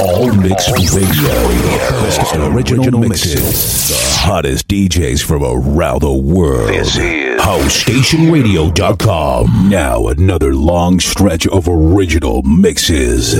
All Mix Radio. Best original mixes. The hottest DJs from around the world. This is HouseStationRadio.com. Now another long stretch of original mixes.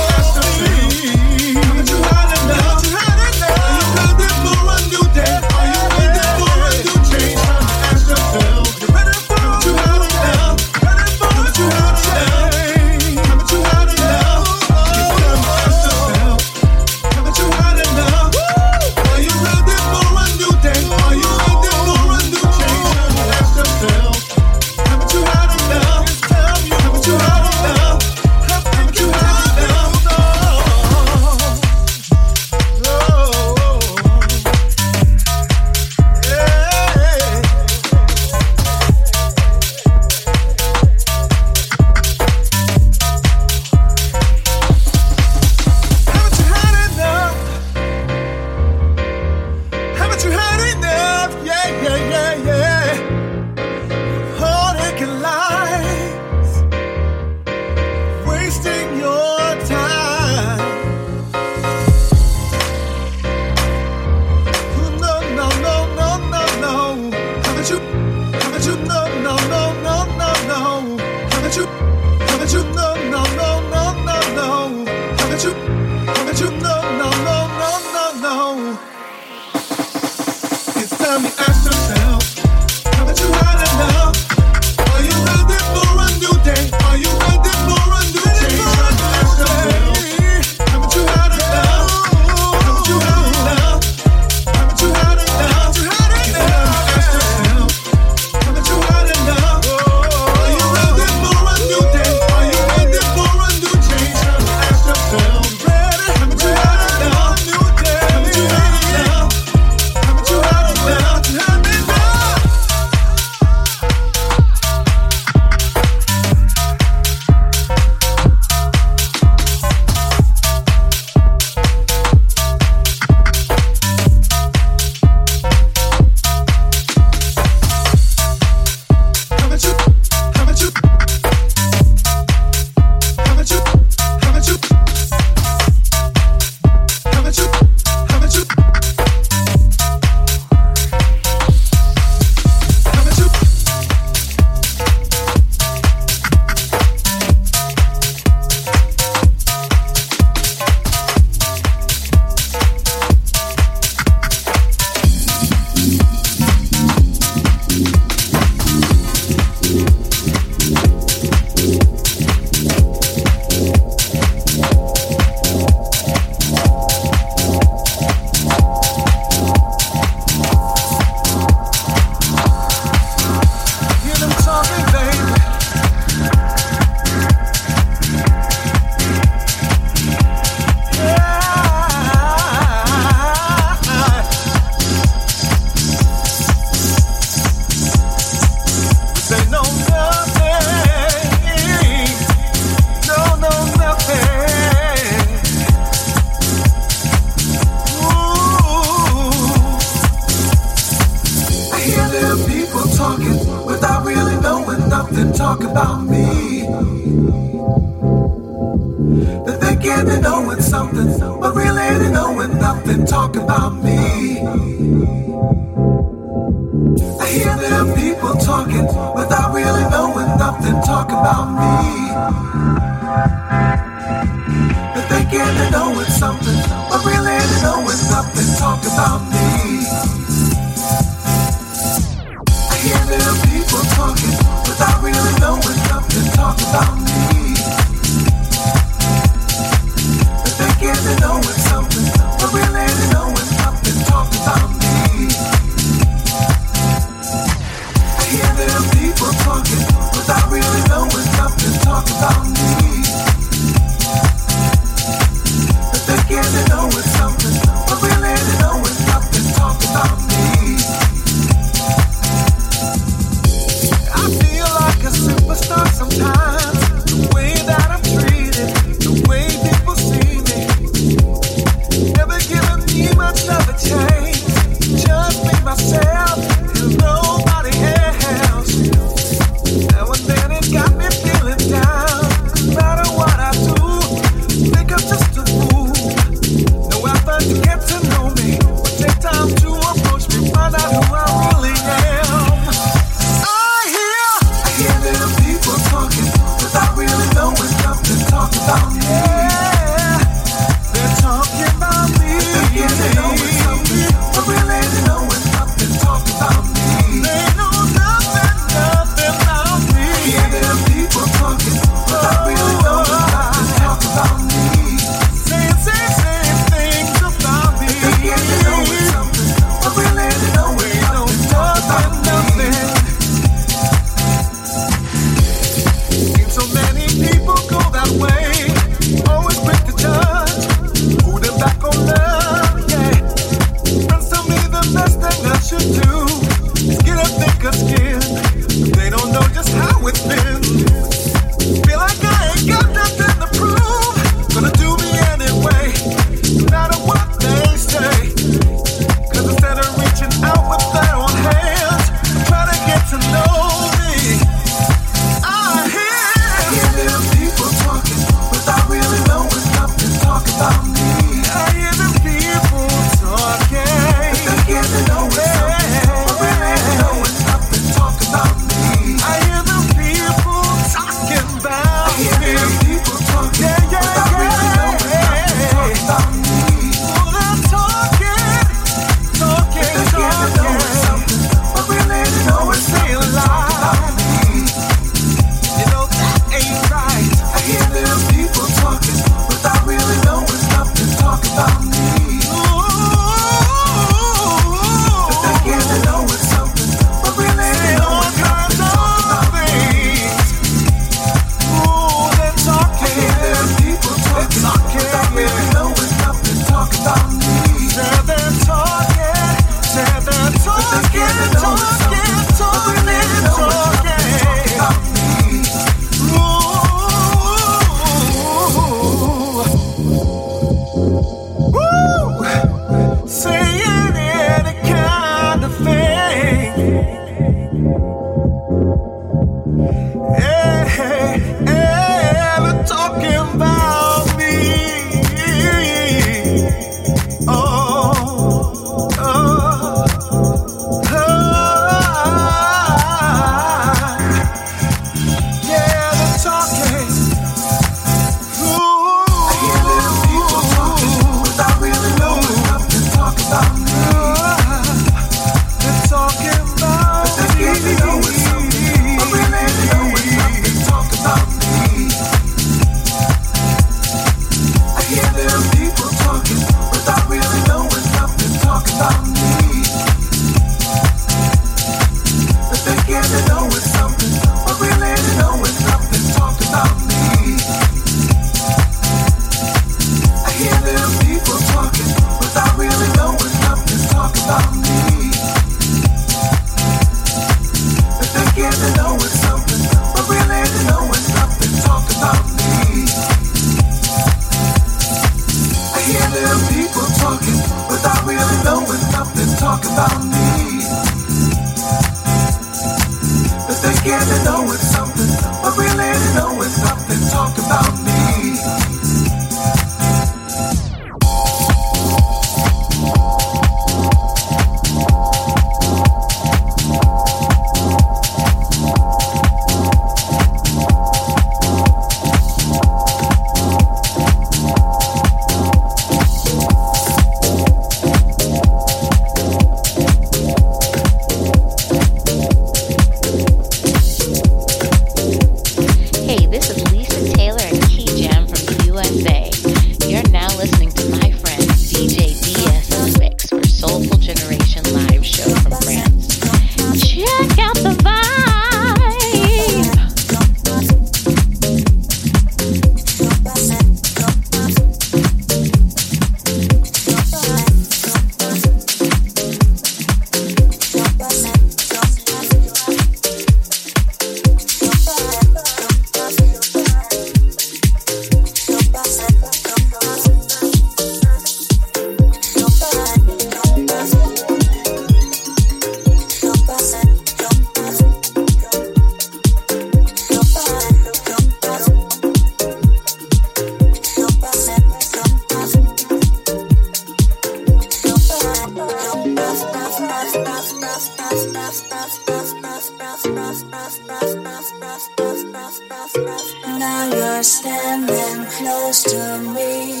Now you're standing close to me.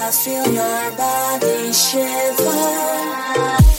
I feel your body shiver.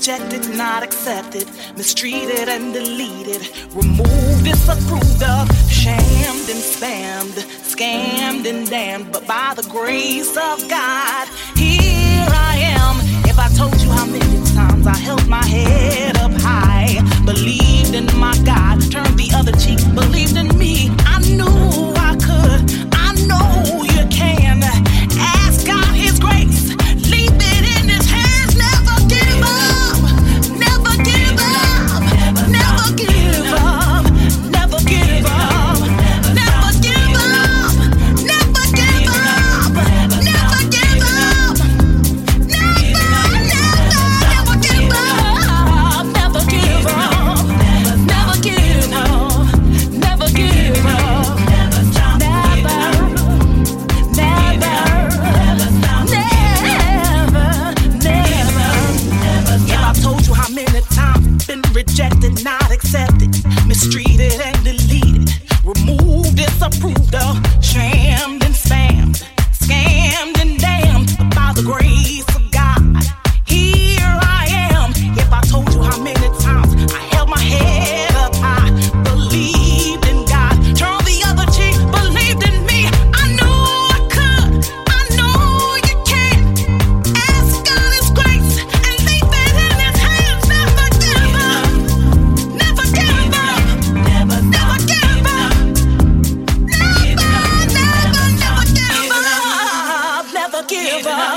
rejected, not accepted, mistreated and deleted, removed, disapproved of, shamed and spammed, scammed and damned. But by the grace of God, here I am. If I told you how many times I held my head up high, believed in my God, turned the other cheek, believed in me, I knew.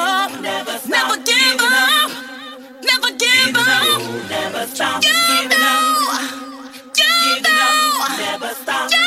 Never never give up, never give up. You know, you know, you.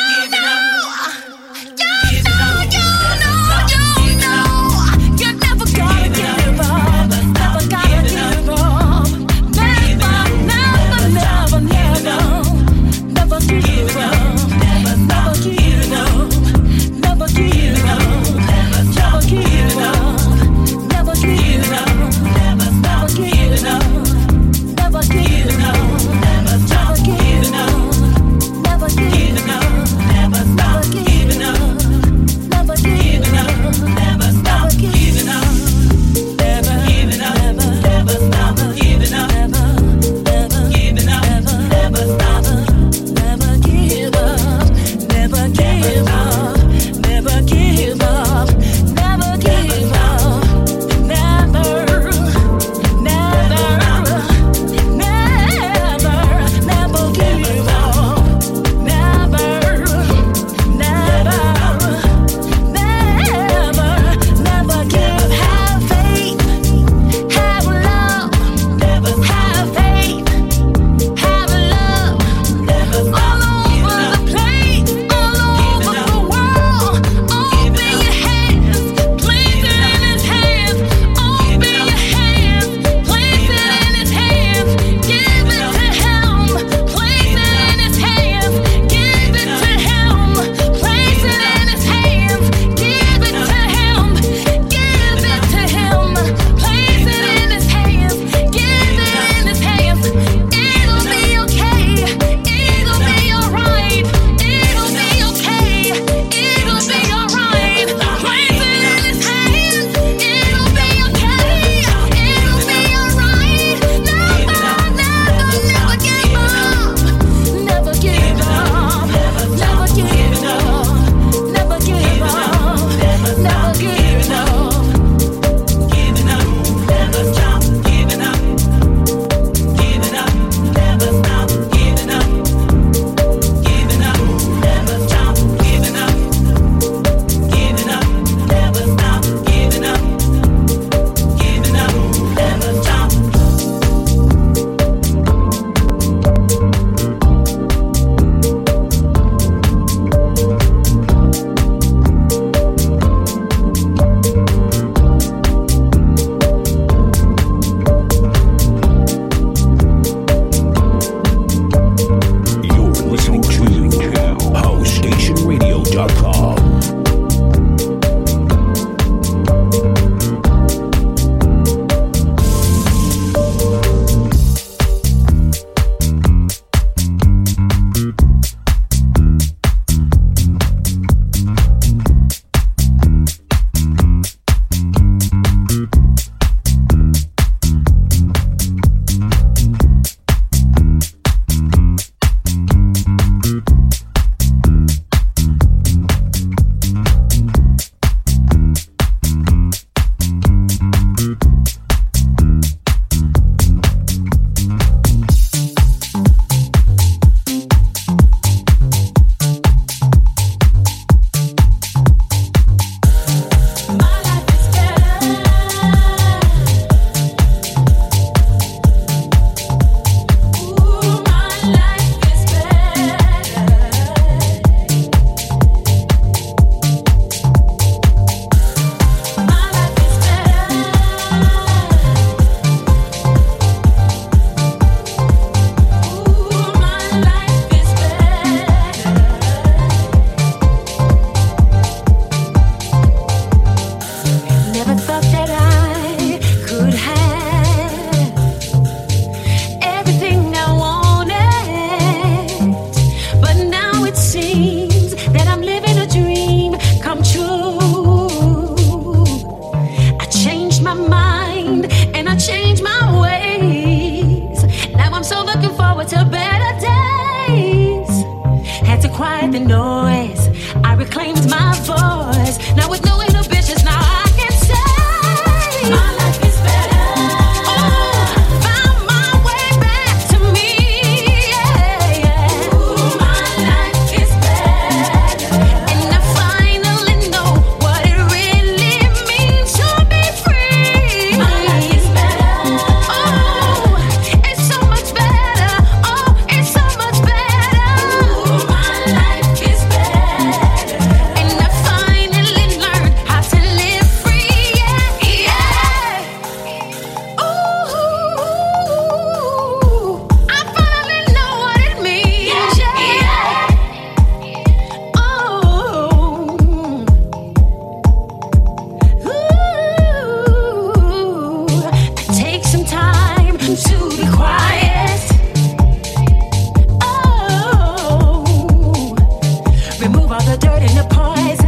Oh,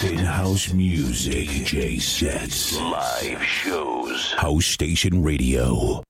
finest in house music, DJ sets, live shows. House Station Radio.